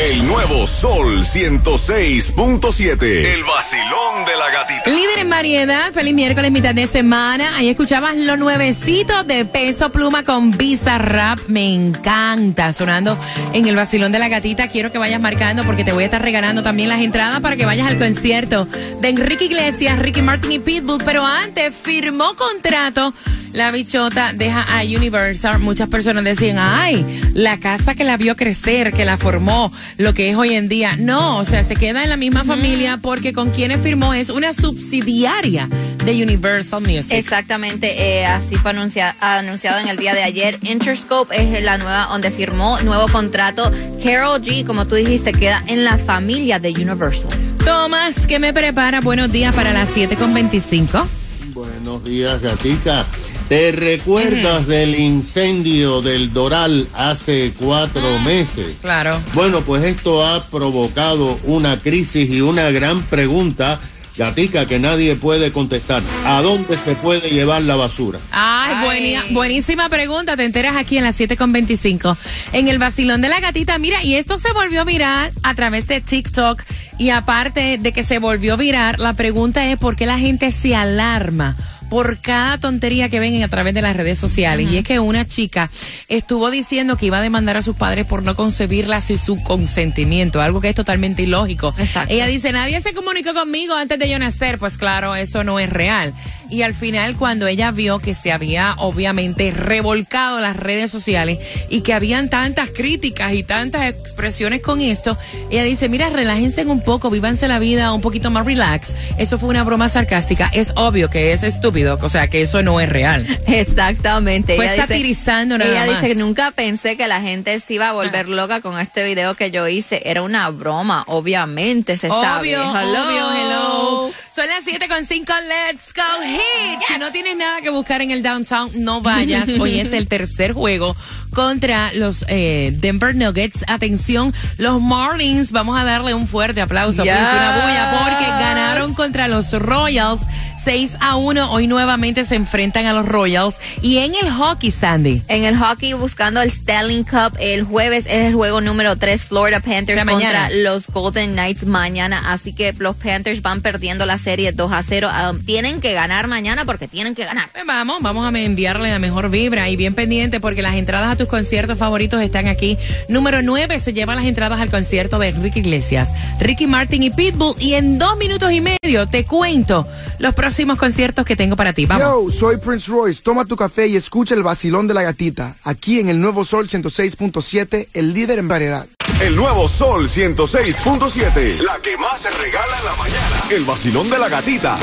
El nuevo Sol 106.7. El vacilón de la gatita. Líder en variedad, feliz miércoles, mitad de semana. Ahí escuchabas lo nuevecito de Peso Pluma con Visa Rap. Me encanta sonando en el vacilón de la gatita. Quiero que vayas marcando porque te voy a estar regalando también las entradas para que vayas al concierto de Enrique Iglesias, Ricky Martin y Pitbull. Pero antes firmó contrato la bichota deja a Universal. Muchas personas decían, ay, la casa que la vio crecer, que la formó, lo que es hoy en día. No, o sea, se queda en la misma familia porque con quienes firmó es una subsidiaria de Universal Music. Exactamente, eh, así fue anunciado, anunciado en el día de ayer. Interscope es la nueva donde firmó nuevo contrato. Carol G, como tú dijiste, queda en la familia de Universal. Tomás, ¿qué me prepara? Buenos días para las 7 con 25. Buenos días, gatita. ¿Te recuerdas del incendio del Doral hace cuatro meses? Claro. Bueno, pues esto ha provocado una crisis y una gran pregunta, gatica, que nadie puede contestar. ¿A dónde se puede llevar la basura? Ay, buenísima pregunta. Te enteras aquí en las 7.25. En el vacilón de la gatita. Mira, y esto se volvió viral a través de TikTok. Y aparte de que se volvió viral, la pregunta es por qué la gente se alarma por cada tontería que ven a través de las redes sociales. Y es que una chica estuvo diciendo que iba a demandar a sus padres por no concebirla sin su consentimiento, algo que es totalmente ilógico. Exacto. Ella dice, nadie se comunicó conmigo antes de yo nacer. Pues claro, eso no es real. Y al final, cuando ella vio que se había obviamente revolcado las redes sociales y que habían tantas críticas y tantas expresiones con esto, ella dice, mira, relájense un poco, vívanse la vida un poquito más relax. Eso fue una broma sarcástica. Es obvio que es estúpido, o sea, que eso no es real. Exactamente. Fue Ella dice- satirizando nada Ella más. dice que nunca pensé que la gente se iba a volver loca con este video que yo hice. Era una broma, obviamente se sabe. Obvio, Hello. obvio, hello. Son las 7 con 5, let's go hit. Si no tienes nada que buscar en el downtown, no vayas. Hoy es el tercer juego contra los eh, Denver Nuggets. Atención, los Marlins, vamos a darle un fuerte aplauso, Yes. una bulla, porque ganaron contra los Royals. 6 a 1, hoy nuevamente se enfrentan a los Royals. Y en el hockey, Sandy. En el hockey buscando el Stanley Cup el jueves es el juego número 3 Florida Panthers O sea, contra mañana. los Golden Knights mañana, así que los Panthers van perdiendo la serie 2 a 0. Ah, tienen que ganar mañana porque tienen que ganar. Pues vamos, vamos a enviarle la mejor vibra y bien pendiente porque las entradas a tus conciertos favoritos están aquí. Número 9 se lleva las entradas al concierto de Ricky Iglesias, Ricky Martin y Pitbull. Y en dos minutos y medio te cuento los próximos conciertos que tengo para ti. Vamos. Yo, soy Prince Royce. Toma tu café y escucha el vacilón de la gatita. Aquí en el Nuevo Sol 106.7, el líder en variedad. El nuevo Sol 106.7. La que más se regala en la mañana. El vacilón de la gatita.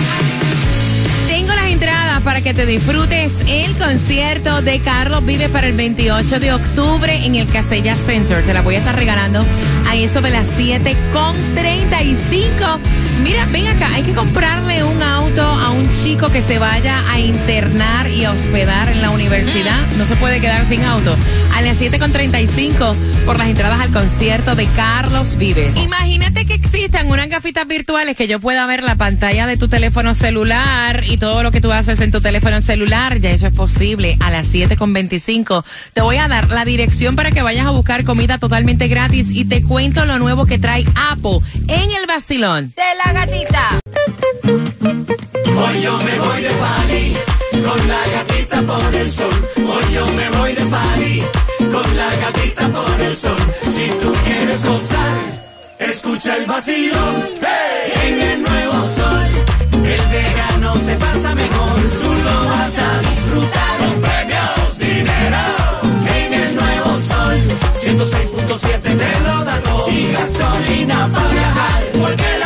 Tengo las entradas para que te disfrutes el concierto de Carlos Vive para el 28 de octubre en el Casella Center. Te la voy a estar regalando a eso de las 7 con 35. Mira, ven acá, hay que comprarle un auto a un chico que se vaya a internar y a hospedar en la universidad. No se puede quedar sin auto. A las 7 con 35 por las entradas al concierto de Carlos Vives. Imagínate que existan unas gafitas virtuales que yo pueda ver la pantalla de tu teléfono celular y todo lo que tú haces en tu teléfono celular. Ya eso es posible. A las 7 con 25 te voy a dar la dirección para que vayas a buscar comida totalmente gratis y te cuento lo nuevo que trae Apple en el vacilón. De la gatita. Hoy yo me voy de party con la gatita por el sol. Hoy yo me voy de party con la gatita por el sol. Si tú quieres gozar, escucha el vacilón. ¡Hey! En el nuevo sol, el verano se pasa mejor. Tú lo vas a disfrutar con premios, dinero. En el nuevo sol, 106.7 te lo da todo. Y gasolina para viajar, porque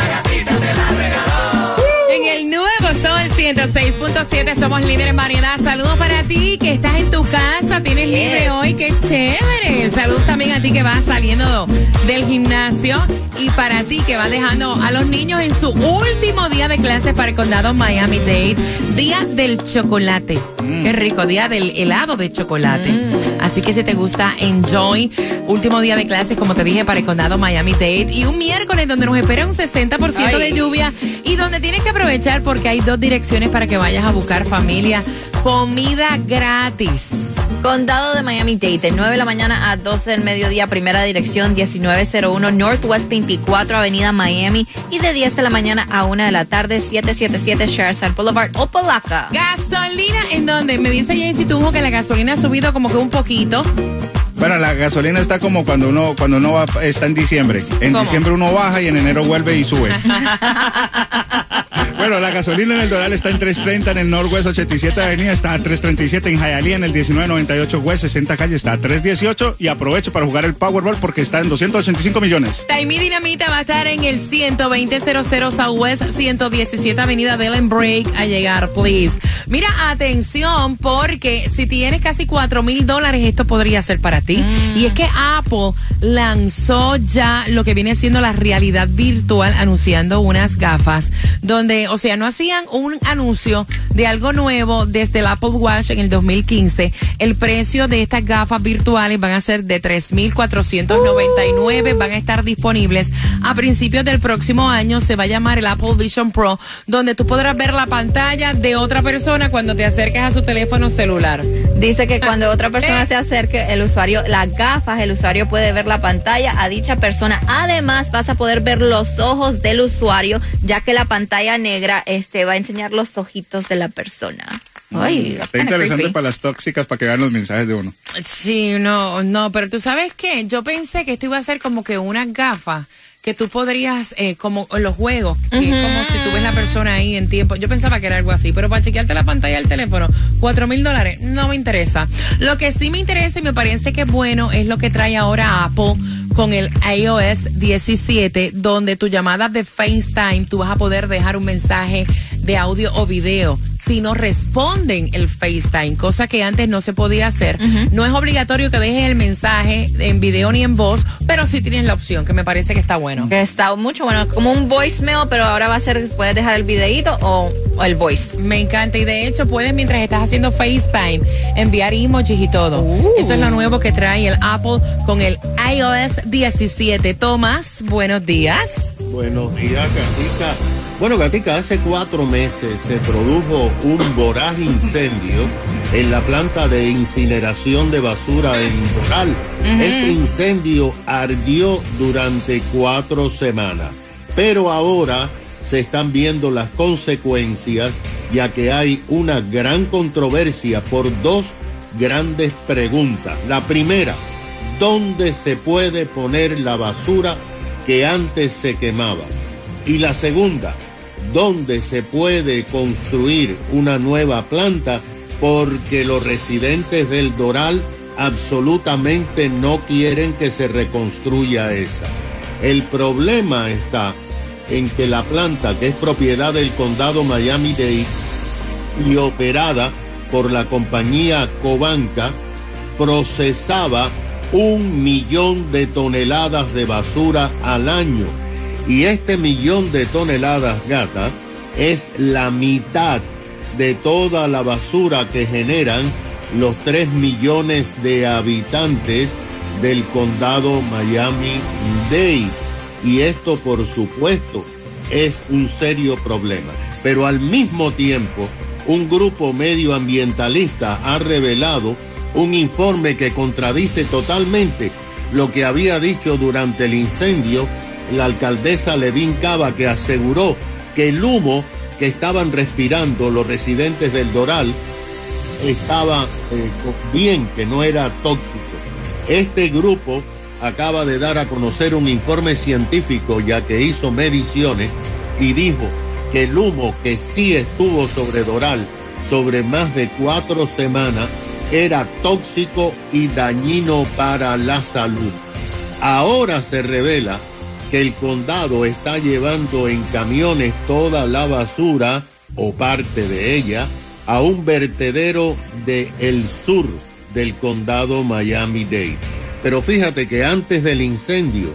106.7 somos líderes en variedad. Saludos para ti que estás en tu casa tienes libre hoy, qué chévere. Saludos también a ti que vas saliendo del gimnasio y para ti que vas dejando a los niños en su último día de clases para el condado Miami-Dade, día del chocolate. Qué rico, día del helado de chocolate. Así que si te gusta, enjoy. Último día de clases, como te dije, para el condado Miami-Dade. Y un miércoles donde nos espera un 60% de lluvia y donde tienes que aprovechar porque hay dos direcciones para que vayas a buscar familia. Comida gratis. Condado de Miami-Dade, de 9 de la mañana a 12 del mediodía, primera dirección 1901 Northwest 24 Avenida Miami y de 10 de la mañana a 1 de la tarde 777 Sherside Boulevard, Opalaca. Gasolina, ¿en dónde? Me dice Jaycee Tunjo que la gasolina ha subido como que un poquito. Bueno, la gasolina está como cuando uno cuando uno va, está en diciembre. En ¿Cómo? diciembre uno baja y en enero vuelve y sube. bueno, la gasolina en el Doral está en 330 en el Northwest 87 Avenida, está a 337 en Hialeah en el 1998 West 60 Calle, está a 318 y aproveche para jugar el Powerball porque está en 285 millones. Taimi Dinamita va a estar en el 12000 Southwest 117 Avenida Belen Break a llegar, please. Mira, atención, porque si tienes casi 4 mil dólares, esto podría ser para ti. Y es que Apple lanzó ya lo que viene siendo la realidad virtual, anunciando unas gafas, donde, o sea, no hacían un anuncio de algo nuevo desde el Apple Watch en el 2015. El precio de estas gafas virtuales van a ser de 3,499, van a estar disponibles a principios del próximo año. Se va a llamar el Apple Vision Pro, donde tú podrás ver la pantalla de otra persona cuando te acerques a su teléfono celular. Dice que cuando otra persona se acerque, el usuario, las gafas, el usuario puede ver la pantalla a dicha persona. Además, vas a poder ver los ojos del usuario, ya que la pantalla negra este, va a enseñar los ojitos de la persona. Ay, that's Está interesante creepy. para las tóxicas para que vean los mensajes de uno. Sí, no, no, pero tú sabes qué, yo pensé que esto iba a ser como que unas gafas que tú podrías, eh, como en los juegos, que es como si tú ves la persona ahí en tiempo. Yo pensaba que era algo así, pero para chequearte la pantalla del teléfono, cuatro mil dólares, no me interesa. Lo que sí me interesa y me parece que es bueno es lo que trae ahora Apple con el iOS 17, donde tu llamada de FaceTime tú vas a poder dejar un mensaje de audio o video si no responden el FaceTime, cosa que antes no se podía hacer. No es obligatorio que dejes el mensaje en video ni en voz, pero sí tienes la opción, que me parece que está bueno. Que está mucho bueno, como un voicemail, pero ahora va a ser, puedes dejar el videíto o, o el voice. Me encanta y de hecho puedes mientras estás haciendo FaceTime enviar emojis y todo. Eso es lo nuevo que trae el Apple con el iOS 17. Tomás, buenos días. Buenos días. Bueno, Gatica, hace cuatro meses se produjo un voraz incendio en la planta de incineración de basura en Doral. Este incendio ardió durante cuatro semanas, pero ahora se están viendo las consecuencias ya que hay una gran controversia por dos grandes preguntas. La primera, ¿dónde se puede poner la basura que antes se quemaba? Y la segunda, ¿dónde se puede construir una nueva planta? Porque los residentes del Doral absolutamente no quieren que se reconstruya esa. El problema está en que la planta, que es propiedad del condado Miami-Dade y operada por la compañía Cobanca, procesaba un millón de toneladas de basura al año. Y este millón de toneladas, gata, es la mitad de toda la basura que generan los 3 millones de habitantes del condado Miami-Dade. Y esto, por supuesto, es un serio problema. Pero al mismo tiempo, un grupo medioambientalista ha revelado un informe que contradice totalmente lo que había dicho durante el incendio la alcaldesa Levin Cava, que aseguró que el humo que estaban respirando los residentes del Doral estaba eh, bien, que no era tóxico. Este grupo acaba de dar a conocer un informe científico ya que hizo mediciones y dijo que el humo que sí estuvo sobre Doral sobre más de cuatro semanas era tóxico y dañino para la salud. Ahora se revela que el condado está llevando en camiones toda la basura o parte de ella a un vertedero de el sur del condado Miami-Dade. Pero fíjate que antes del incendio,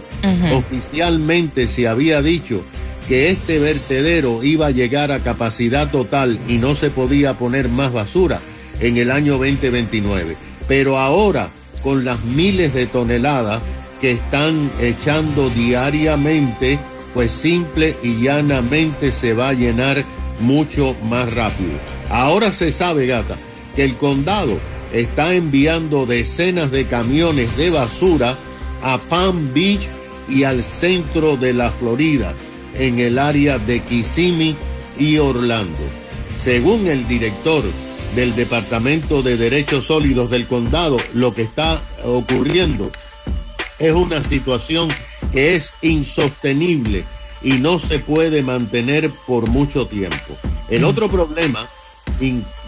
oficialmente se había dicho que este vertedero iba a llegar a capacidad total y no se podía poner más basura en el año 2029. Pero ahora, con las miles de toneladas que están echando diariamente, pues simple y llanamente se va a llenar mucho más rápido. Ahora se sabe, gata, que el condado está enviando decenas de camiones de basura a Palm Beach y al centro de la Florida, en el área de Kissimmee y Orlando. Según el director del Departamento de Derechos Sólidos del condado, lo que está ocurriendo es una situación que es insostenible y no se puede mantener por mucho tiempo. El otro problema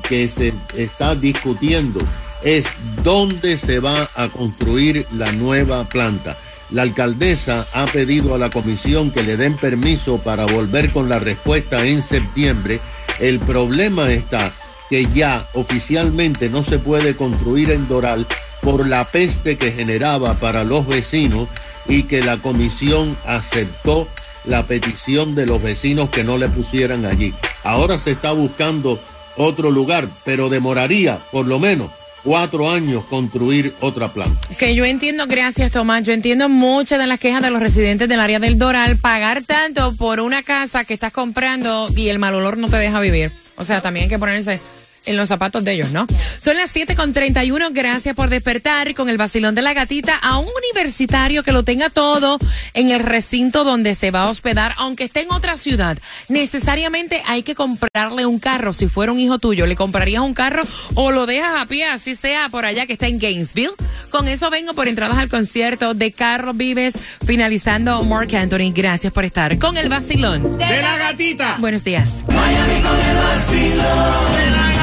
que se está discutiendo es dónde se va a construir la nueva planta. La alcaldesa ha pedido a la comisión que le den permiso para volver con la respuesta en septiembre. El problema está que ya oficialmente no se puede construir en Doral por la peste que generaba para los vecinos y que la comisión aceptó la petición de los vecinos que no le pusieran allí. Ahora se está buscando otro lugar, pero demoraría por lo menos cuatro años construir otra planta. Que yo entiendo, gracias Tomás, yo entiendo muchas de las quejas de los residentes del área del Doral, pagar tanto por una casa que estás comprando y el mal olor no te deja vivir. O sea, también hay que ponerse en los zapatos de ellos, ¿no? Son las 7 con 31. Gracias por despertar con el vacilón de la gatita a un universitario que lo tenga todo en el recinto donde se va a hospedar, aunque esté en otra ciudad. Necesariamente hay que comprarle un carro. Si fuera un hijo tuyo, ¿le comprarías un carro o lo dejas a pie, así sea por allá que está en Gainesville? Con eso vengo por entradas al concierto de Carlos Vives, finalizando Mark Anthony. Gracias por estar con el vacilón de la gatita. Buenos días. Miami con el vacilón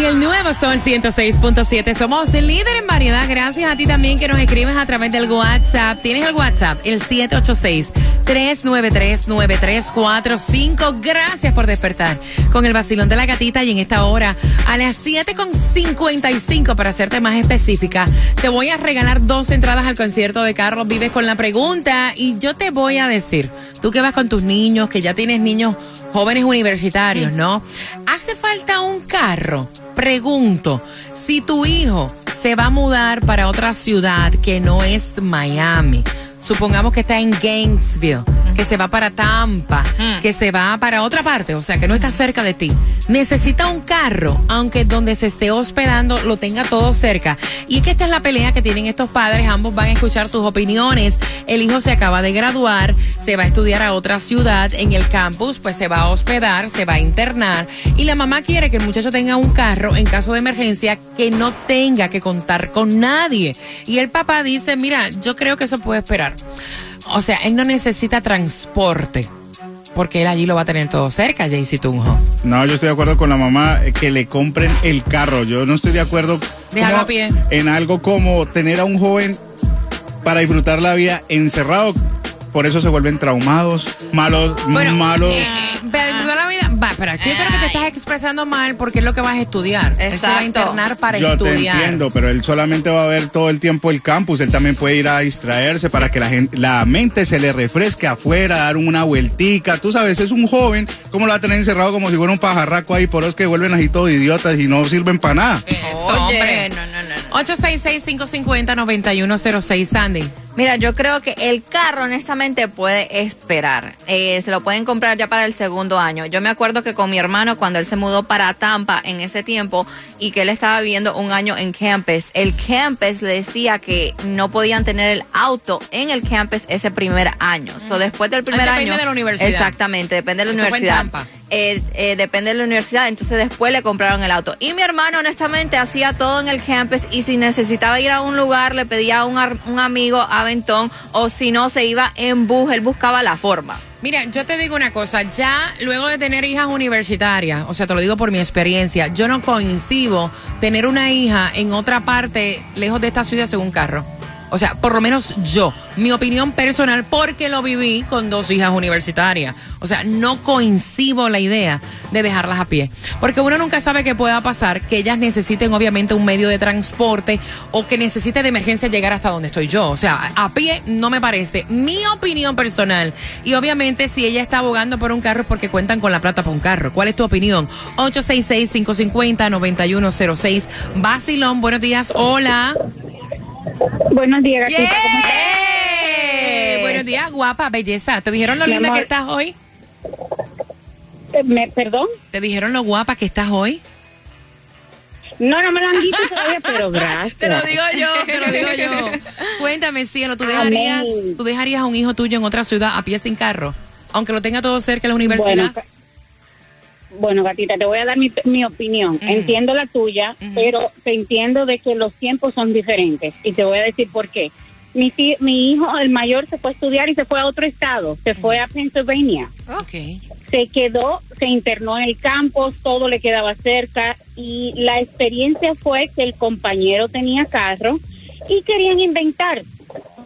en el nuevo Sol 106.7 somos el líder en variedad. Gracias a ti también que nos escribes a través del WhatsApp. Tienes el WhatsApp, el 786-393-9345. Gracias por despertar con el vacilón de la gatita. Y en esta hora, a las 7.55, para hacerte más específica, te voy a regalar dos entradas al concierto de Carlos Vives con la pregunta. Y yo te voy a decir, tú que vas con tus niños, que ya tienes niños jóvenes universitarios, ¿no? ¿Hace falta un carro? Pregunto, si tu hijo se va a mudar para otra ciudad que no es Miami, supongamos que está en Gainesville, que se va para Tampa, que se va para otra parte, o sea, que no está cerca de ti, necesita un carro, aunque donde se esté hospedando lo tenga todo cerca. Y es que esta es la pelea que tienen estos padres, ambos van a escuchar tus opiniones. El hijo se acaba de graduar, se va a estudiar a otra ciudad en el campus, pues se va a hospedar, se va a internar y la mamá quiere que el muchacho tenga un carro en caso de emergencia que no tenga que contar con nadie. Y el papá dice, mira, yo creo que eso puede esperar. O sea, él no necesita transporte. Porque él allí lo va a tener todo cerca, Jaycee Tunjo. No, yo estoy de acuerdo con la mamá eh, que le compren el carro. Yo no estoy de acuerdo a pie. en algo como tener a un joven para disfrutar la vida encerrado. Por eso se vuelven traumados, malos, Bueno, malos. eh, va, pero aquí yo creo que te estás expresando mal porque es lo que vas a estudiar. Él se va a Exacto. internar para Yo te estudiar. entiendo, pero él solamente va a ver todo el tiempo el campus. Él también puede ir a distraerse para que la gente, la mente se le refresque afuera, dar una vueltica. Tú sabes, es un joven, ¿cómo lo va a tener encerrado como si fuera un pajarraco ahí? Por eso es que vuelven así todos idiotas y no sirven para nada. Eso, Oye, hombre. no, no. 866-550-9106, Sandy. Mira, yo creo que el carro honestamente puede esperar. Eh, se lo pueden comprar ya para el segundo año. Yo me acuerdo que con mi hermano cuando él se mudó para Tampa en ese tiempo y que él estaba viviendo un año en campus, el campus le decía que no podían tener el auto en el campus ese primer año. So, después del primer Ah, depende año. de la universidad. Exactamente, depende de la Eso fue en universidad. Tampa. Eh, eh, depende de la universidad, entonces después le compraron el auto. Y mi hermano, honestamente, hacía todo en el campus y si necesitaba ir a un lugar, le pedía a un, un amigo aventón o si no, se iba en bus, él buscaba la forma. Mira, yo te digo una cosa, ya luego de tener hijas universitarias, o sea, te lo digo por mi experiencia, yo no coincido tener una hija en otra parte lejos de esta ciudad según carro. O sea, por lo menos yo, mi opinión personal, porque lo viví con dos hijas universitarias. O sea, no coincido la idea de dejarlas a pie. Porque uno nunca sabe qué pueda pasar, que ellas necesiten obviamente un medio de transporte o que necesite de emergencia llegar hasta donde estoy yo. O sea, a pie no me parece. Mi opinión personal. Y obviamente si ella está abogando por un carro es porque cuentan con la plata para un carro. ¿Cuál es tu opinión? 866-550-9106. Basilón, buenos días. Hola. Buenos días, gatita. ¿Cómo estás? Buenos días, guapa, belleza. ¿Te dijeron lo Mi linda amor. que estás hoy? Eh, me- ¿Perdón? ¿Te dijeron lo guapa que estás hoy? No, no me lo han dicho todavía, pero gracias. Te lo digo yo, te lo digo yo. Cuéntame, cielo, ¿tú dejarías, Amén. ¿tú dejarías a un hijo tuyo en otra ciudad a pie sin carro? Aunque lo tenga todo cerca de la universidad. Bueno, ca- bueno, gatita, te voy a dar mi, mi opinión. Entiendo la tuya, pero te entiendo de que los tiempos son diferentes. Y te voy a decir por qué. Mi, mi hijo, el mayor, se fue a estudiar y se fue a otro estado. Se fue a Pennsylvania. ok. se quedó, se internó en el campus, todo le quedaba cerca y la experiencia fue que el compañero tenía carro y querían inventar.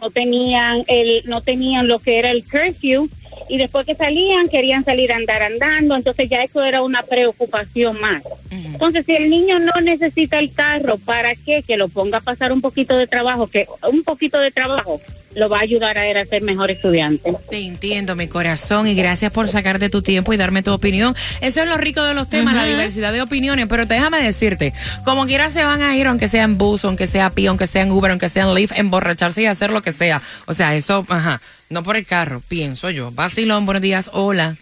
No tenían el, no tenían lo que era el curfew y después que salían querían salir a andar andando, entonces ya eso era una preocupación más. Entonces, si el niño no necesita el carro, ¿para qué? Que lo ponga a pasar un poquito de trabajo, que un poquito de trabajo lo va a ayudar a él a ser mejor estudiante. Te entiendo, mi corazón, y gracias por sacarte tu tiempo y darme tu opinión. Eso es lo rico de los temas, la diversidad de opiniones. Pero déjame decirte, como quiera se van a ir, aunque sea en bus, aunque sea pie, aunque sea en Uber, aunque sea en Lyft, emborracharse y hacer lo que sea. O sea, eso, ajá, no por el carro, pienso yo. Vacilón, buenos días, hola.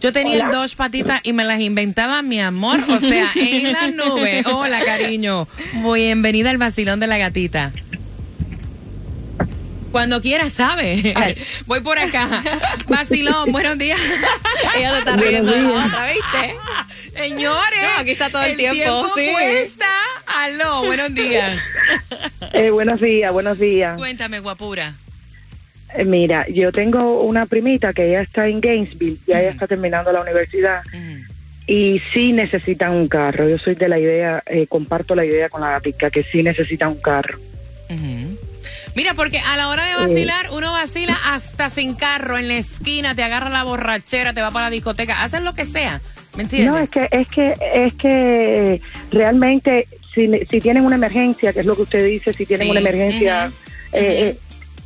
Yo tenía dos patitas y me las inventaba mi amor, o sea, en la nube. Hola, cariño. Bienvenida al vacilón de la gatita. Cuando quieras, ¿sabe? Voy por acá. Vacilón, buenos días. Ella se está riendo de la otra, ¿viste? Señores. No, aquí está todo el tiempo, tiempo sí. cuesta. Aló, buenos días. Eh, buenos días, buenos días. Cuéntame, guapura. Eh, mira, yo tengo una primita que ya está en Gainesville, ya ella está terminando la universidad y sí necesitan un carro. Yo soy de la idea, eh, comparto la idea con la gatica que sí necesitan un carro. Mira, porque a la hora de vacilar, uno vacila hasta sin carro, en la esquina, te agarra la borrachera, te va para la discoteca, haces lo que sea. ¿Me entiendes? No, es que es que es que realmente si, si tienen una emergencia, que es lo que usted dice, si tienen Sí. una emergencia, eh, eh,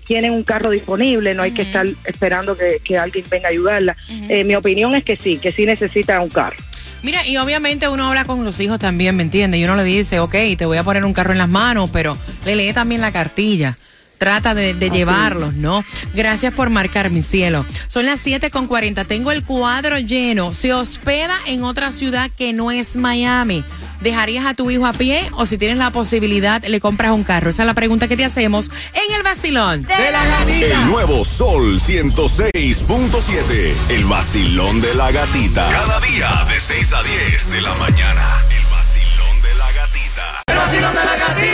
tienen un carro disponible, no hay que estar esperando que, que alguien venga a ayudarla. Eh, mi opinión es que sí, que sí necesita un carro. Mira, y obviamente uno habla con los hijos también, ¿me entiendes? Y uno le dice, ok, te voy a poner un carro en las manos, pero le lee también la cartilla. Trata de, de llevarlos, ¿no? Gracias por marcar, mi cielo. Son las 7 con 40. Tengo el cuadro lleno. Se hospeda en otra ciudad que no es Miami. ¿Dejarías a tu hijo a pie o si tienes la posibilidad le compras un carro? Esa es la pregunta que te hacemos en el vacilón. El nuevo Sol 106.7. El vacilón de la gatita. Cada día de 6 a 10 de la mañana. El vacilón de la gatita. El vacilón de la gatita.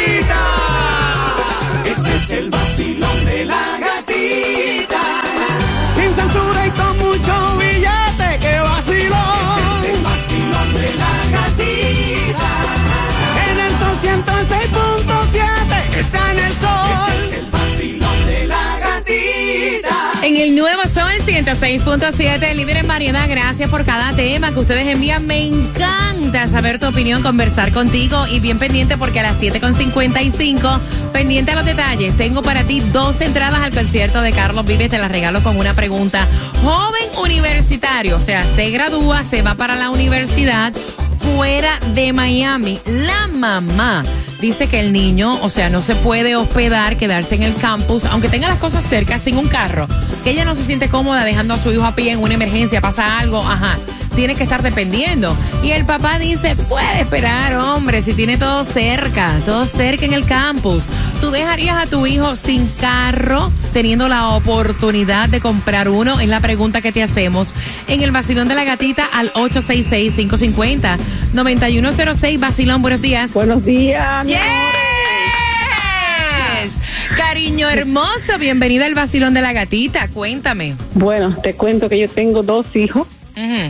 96.7, líder en variedad. Gracias por cada tema que ustedes envían. Me encanta saber tu opinión, conversar contigo y bien pendiente porque a las 7.55, pendiente a los detalles, tengo para ti dos entradas al concierto de Carlos Vives. Te las regalo con una pregunta. Joven universitario, o sea, se gradúa, se va para la universidad fuera de Miami. La mamá dice que el niño, o sea, no se puede hospedar, quedarse en el campus, aunque tenga las cosas cerca, sin un carro. Que ella no se siente cómoda dejando a su hijo a pie en una emergencia, pasa algo, ajá. Tiene que estar dependiendo. Y el papá dice, puede esperar, hombre, si tiene todo cerca, todo cerca en el campus. ¿Tú dejarías a tu hijo sin carro, teniendo la oportunidad de comprar uno? Es la pregunta que te hacemos en el vacilón de la gatita al 866-550-9106. Vacilón, buenos días. Buenos días. Yes. Cariño hermoso, bienvenida al vacilón de la gatita. Cuéntame. Bueno, te cuento que yo tengo dos hijos,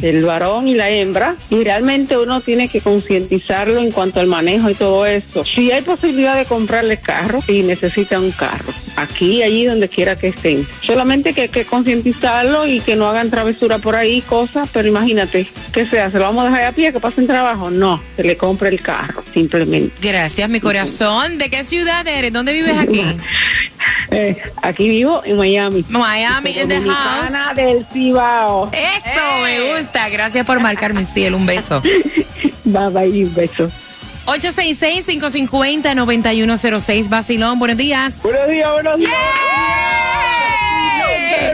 el varón y la hembra, y realmente uno tiene que concientizarlo en cuanto al manejo y todo eso. Si hay posibilidad de comprarle carro y necesita un carro, aquí, allí, donde quiera que estén. Solamente que hay que concientizarlo y que no hagan travesura por ahí, cosas, pero imagínate, ¿qué se hace? ¿Lo vamos a dejar a pie que pasen trabajo? No, se le compre el carro, simplemente. Gracias, mi corazón. ¿De qué ciudad eres? ¿Dónde vives aquí? Eh, aquí vivo en Miami. Miami, in the house. Del Cibao. Eso, me gusta. Gracias por marcar mi cielo. Un beso. Bye bye, un beso. 866-550-9106, Basilón. Buenos días. Buenos días, buenos días.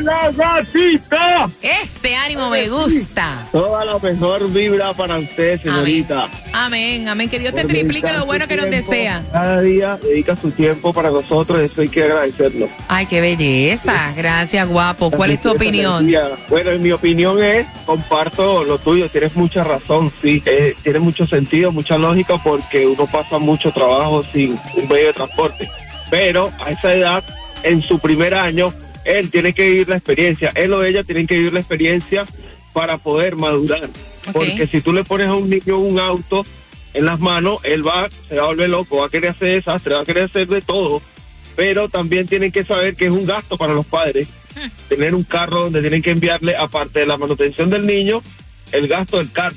La gatita! Ese ánimo me gusta. Toda la mejor vibra para usted, señorita. Amén, amén. Que Dios te triplique lo bueno que nos desea. Cada día dedica su tiempo para nosotros, eso hay que agradecerlo. Ay, qué belleza. Gracias, guapo. ¿Cuál es tu opinión? Bueno, en mi opinión es, comparto lo tuyo, tienes mucha razón, sí, eh, tiene mucho sentido, mucha lógica porque uno pasa mucho trabajo sin un medio de transporte. Pero a esa edad, en su primer año, él tiene que vivir la experiencia, él o ella tienen que vivir la experiencia para poder madurar. Porque si tú le pones a un niño un auto en las manos, él va, se va a volver loco, va a querer hacer desastre, va a querer hacer de todo. Pero también tienen que saber que es un gasto para los padres tener un carro donde tienen que enviarle, aparte de la manutención del niño, el gasto del carro.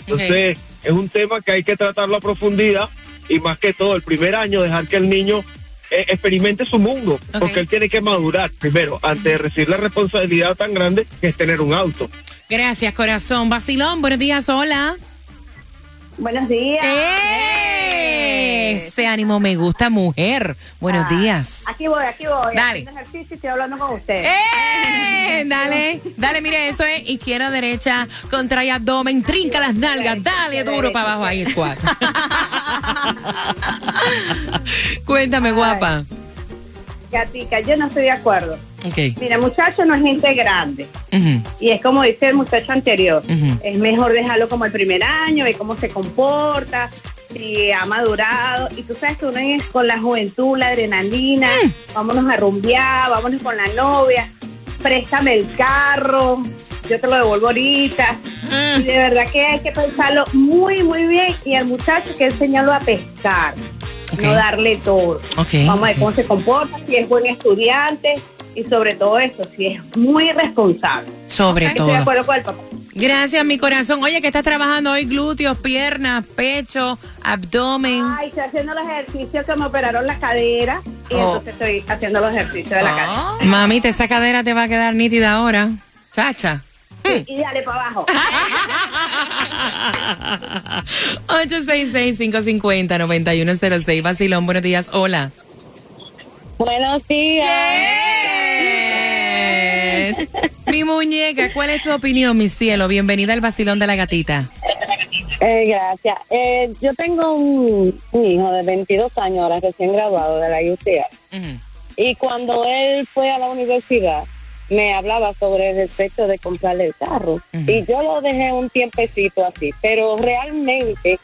Entonces, es un tema que hay que tratarlo a profundidad y más que todo, el primer año dejar que el niño eh, experimente su mundo, porque él tiene que madurar primero antes de recibir la responsabilidad tan grande que es tener un auto. Gracias, corazón. Basilón, buenos días. Hola. Buenos días. Ese ánimo me gusta, mujer. Buenos Ah, días. Aquí voy, aquí voy. Dale. Ejercicio estoy hablando con usted. ¡Eh! Dale, dale, mire, eso es izquierda, derecha, contrae abdomen, trinca las nalgas, dale duro para abajo ahí, squat. Cuéntame, guapa. Gatica, yo no estoy de acuerdo. Ok. Mira, muchacho no es gente grande. Y es como dice el muchacho anterior. Es mejor dejarlo como el primer año, ver cómo se comporta, si ha madurado. Y tú sabes que uno es con la juventud, la adrenalina, vámonos a rumbear, vámonos con la novia, préstame el carro, yo te lo devuelvo ahorita. Y de verdad que hay que pensarlo muy, muy bien. Y al muchacho que enseñarlo a pescar, no darle todo. Ok, Vamos a ver cómo se comporta, si es buen estudiante y sobre todo eso, si es muy responsable. Sobre Estoy todo. de acuerdo con el papá. Gracias, mi corazón. Oye, que estás trabajando hoy glúteos, piernas, pecho, abdomen. Ay, estoy haciendo los ejercicios que me operaron la cadera y Oh. entonces estoy haciendo los ejercicios de la cadera. Mamita, esa cadera te va a quedar nítida ahora. Chacha. Y dale para abajo. 866-550-9106. Vacilón, buenos días. Hola. Buenos días. Mi muñeca, ¿cuál es tu opinión, mi cielo? Bienvenida al vacilón de la gatita. Eh, gracias. Eh, yo tengo un, un hijo de 22 años ahora recién graduado de la UCA. Y cuando él fue a la universidad, me hablaba sobre el respecto de comprarle el carro. Y yo lo dejé un tiempecito así. Pero realmente,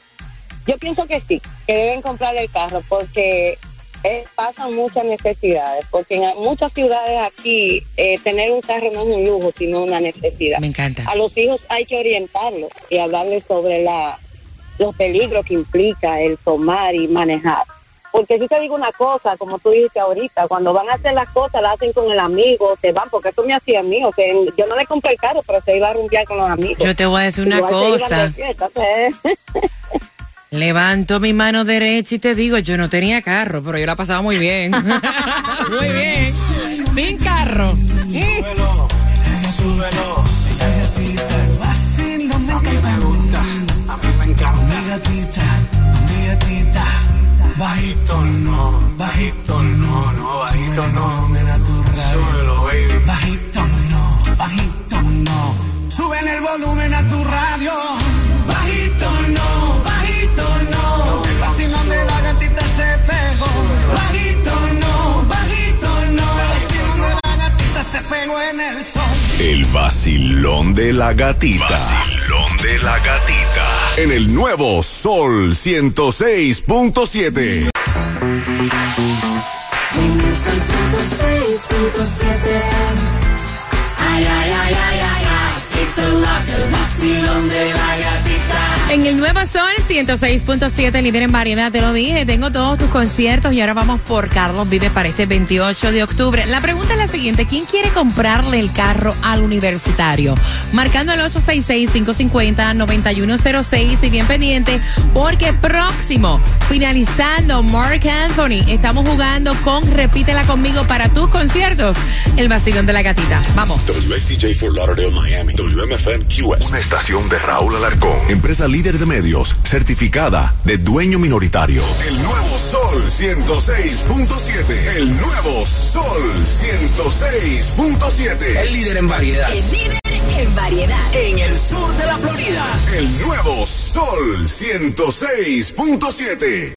yo pienso que sí, que deben comprarle el carro porque eh, pasan muchas necesidades. Porque en muchas ciudades aquí, eh, tener un carro no es un lujo, sino una necesidad. Me encanta. A los hijos hay que orientarlos y hablarles sobre la, los peligros que implica el tomar y manejar. Porque si te digo una cosa, como tú dijiste ahorita, cuando van a hacer las cosas, las hacen con el amigo, se van, porque eso me hacía a mí, o sea, yo no le compré el carro, pero se iba a rumbear con los amigos. Yo te voy a decir una cosa. fiesta, ¿sí? Levanto mi mano derecha y te digo, yo no tenía carro, pero yo la pasaba muy bien. muy bien. Sin carro. Bajito vacilón de la gatita. Vacilón de la gatita. En el nuevo Sol 106.7. Sol 106.7. Ay, ay, ay, ay, ay, ay. En el Nuevo Sol 106.7, líder en variedad, te lo dije, tengo todos tus conciertos y ahora vamos por Carlos Vive para este 28 de octubre. La pregunta es la siguiente, ¿quién quiere comprarle el carro al universitario? Marcando el 866-550-9106 y bien pendiente porque próximo, finalizando Mark Anthony, estamos jugando con Repítela conmigo para tus conciertos, el vacilón de la gatita. Vamos. WSTJ for Lauderdale, Miami. WMFM QS. Una estación de Raúl Alarcón. Empresa líder de medios, certificada de dueño minoritario. El nuevo Sol 106.7. El nuevo Sol 106.7. El líder en variedad. El líder en variedad. En el sur de la Florida. El nuevo Sol 106.7.